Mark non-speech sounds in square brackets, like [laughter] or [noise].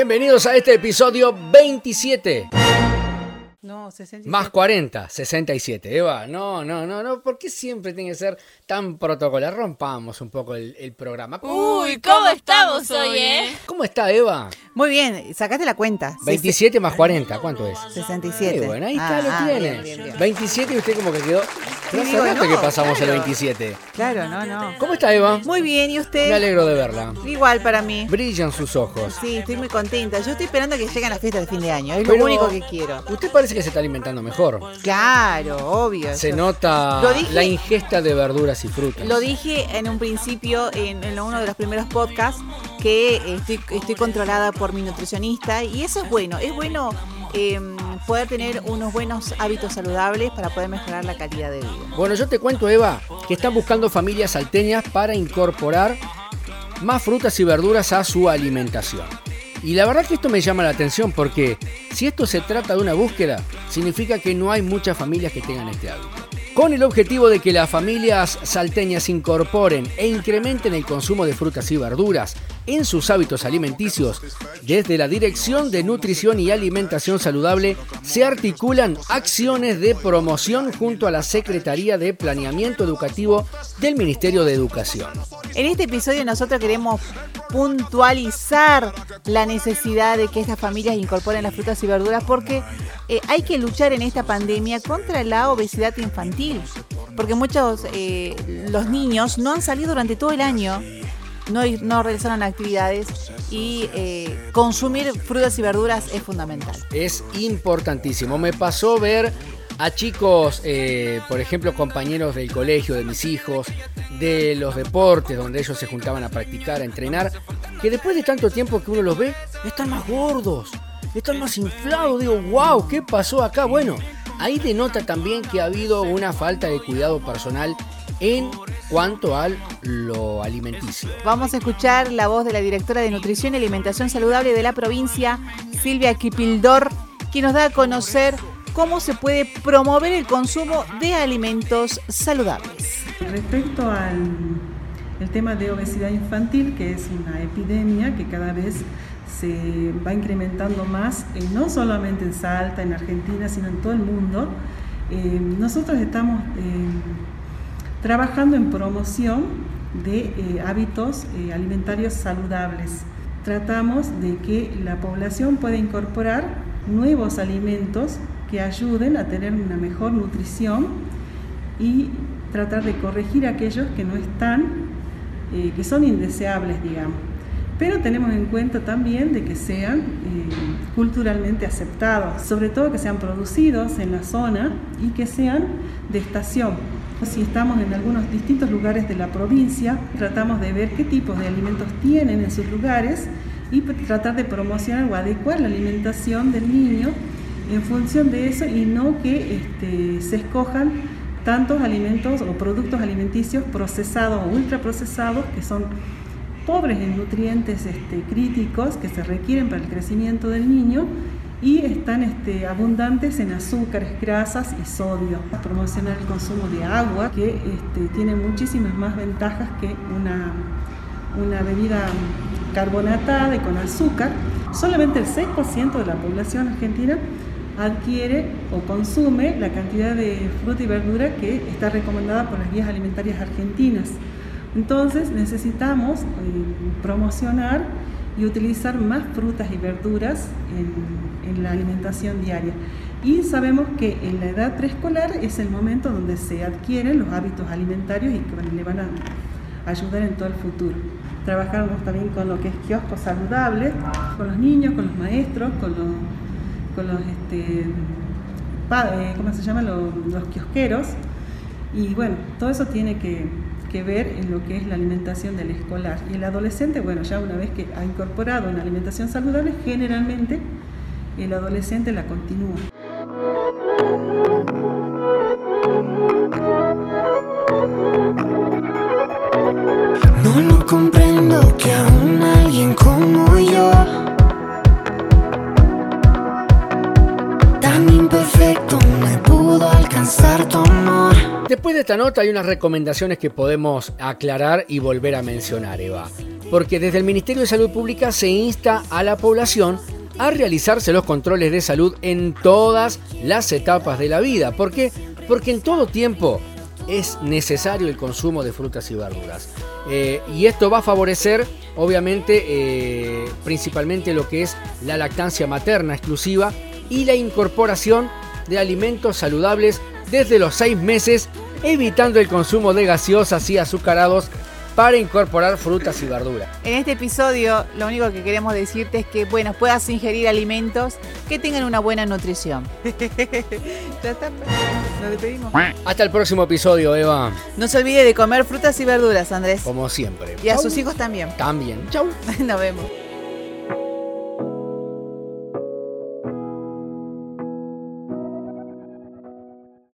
Bienvenidos a este episodio 27. No, 67. Más 40, 67. Eva, no, no, no, no. ¿Por qué siempre tiene que ser tan protocolar? Rompamos un poco el, el programa. Uy, ¿cómo estamos hoy, eh? ¿Cómo está Eva? Muy bien, sacaste la cuenta. 27 más 40, ¿cuánto es? 67. Qué bueno, ahí está, Ah, lo ah, tiene. bien, bien, bien. 27 y usted como que quedó... No hace digo, rato no, que pasamos claro. el 27. Claro, no, no. ¿Cómo está Eva? Muy bien, ¿y Me usted? alegro de verla. Igual para mí. Brillan sus ojos. Sí, estoy muy contenta. Yo estoy esperando a que lleguen las fiestas de fin de año. Es Pero lo único que quiero. Usted parece que se está alimentando mejor. Claro, obvio. Se Yo- nota Lo dije- la ingesta de verduras y frutas. Lo dije en un principio, en, en uno de los primeros podcasts, que estoy, estoy controlada por mi nutricionista y eso es bueno. Es bueno eh, poder tener unos buenos hábitos saludables para poder mejorar la calidad de vida. Bueno, yo te cuento, Eva, que están buscando familias salteñas para incorporar más frutas y verduras a su alimentación. Y la verdad que esto me llama la atención porque si esto se trata de una búsqueda, significa que no hay muchas familias que tengan este hábito. Con el objetivo de que las familias salteñas incorporen e incrementen el consumo de frutas y verduras en sus hábitos alimenticios, desde la Dirección de Nutrición y Alimentación Saludable se articulan acciones de promoción junto a la Secretaría de Planeamiento Educativo del Ministerio de Educación. En este episodio nosotros queremos puntualizar la necesidad de que estas familias incorporen las frutas y verduras porque eh, hay que luchar en esta pandemia contra la obesidad infantil. Porque muchos, eh, los niños no han salido durante todo el año, no, no realizaron actividades y eh, consumir frutas y verduras es fundamental. Es importantísimo. Me pasó ver a chicos, eh, por ejemplo, compañeros del colegio de mis hijos, de los deportes donde ellos se juntaban a practicar, a entrenar, que después de tanto tiempo que uno los ve, están más gordos, están más inflados. Digo, wow, ¿qué pasó acá? Bueno, ahí denota también que ha habido una falta de cuidado personal en cuanto a lo alimenticio. Vamos a escuchar la voz de la directora de Nutrición y Alimentación Saludable de la provincia, Silvia Kipildor, que nos da a conocer cómo se puede promover el consumo de alimentos saludables. Respecto al el tema de obesidad infantil, que es una epidemia que cada vez se va incrementando más, eh, no solamente en Salta, en Argentina, sino en todo el mundo, eh, nosotros estamos eh, trabajando en promoción de eh, hábitos eh, alimentarios saludables. Tratamos de que la población pueda incorporar nuevos alimentos que ayuden a tener una mejor nutrición y tratar de corregir aquellos que no están, eh, que son indeseables, digamos. Pero tenemos en cuenta también de que sean culturalmente aceptados, sobre todo que sean producidos en la zona y que sean de estación. Si estamos en algunos distintos lugares de la provincia, tratamos de ver qué tipos de alimentos tienen en sus lugares y tratar de promocionar o adecuar la alimentación del niño en función de eso y no que este, se escojan tantos alimentos o productos alimenticios procesados o ultraprocesados que son pobres en nutrientes este, críticos que se requieren para el crecimiento del niño y están este, abundantes en azúcares, grasas y sodio. Promocionar el consumo de agua, que este, tiene muchísimas más ventajas que una, una bebida carbonatada y con azúcar. Solamente el 6% de la población argentina adquiere o consume la cantidad de fruta y verdura que está recomendada por las guías alimentarias argentinas. Entonces necesitamos eh, promocionar y utilizar más frutas y verduras en, en la alimentación diaria. Y sabemos que en la edad preescolar es el momento donde se adquieren los hábitos alimentarios y que le van a ayudar en todo el futuro. Trabajamos también con lo que es kioscos saludables, con los niños, con los maestros, con los, con los este, pa- eh, ¿cómo se llama? Los, los kiosqueros. Y bueno, todo eso tiene que, ver en lo que es la alimentación del escolar. Y el adolescente, bueno, ya una vez que ha incorporado una alimentación saludable, generalmente el adolescente la continúa. No lo comprendo que aún alguien como yo, Después de esta nota hay unas recomendaciones que podemos aclarar y volver a mencionar, Eva. porque desde el Ministerio de Salud Pública se insta a la población a realizarse los controles de salud en todas las etapas de la vida. ¿Por qué? Porque en todo tiempo es necesario el consumo de frutas y verduras. Eh, y esto va a favorecer, obviamente, eh, principalmente lo que es la lactancia materna exclusiva y la incorporación de alimentos saludables desde los seis meses, evitando el consumo de gaseosas y azucarados para incorporar frutas y verduras. En este episodio lo único que queremos decirte es que bueno, puedas ingerir alimentos que tengan una buena nutrición. [laughs] ya está, nos despedimos. Hasta el próximo episodio, Eva. No se olvide de comer frutas y verduras, Andrés. Como siempre. Y a Chau. sus hijos también. También. Chau. [laughs] Nos vemos.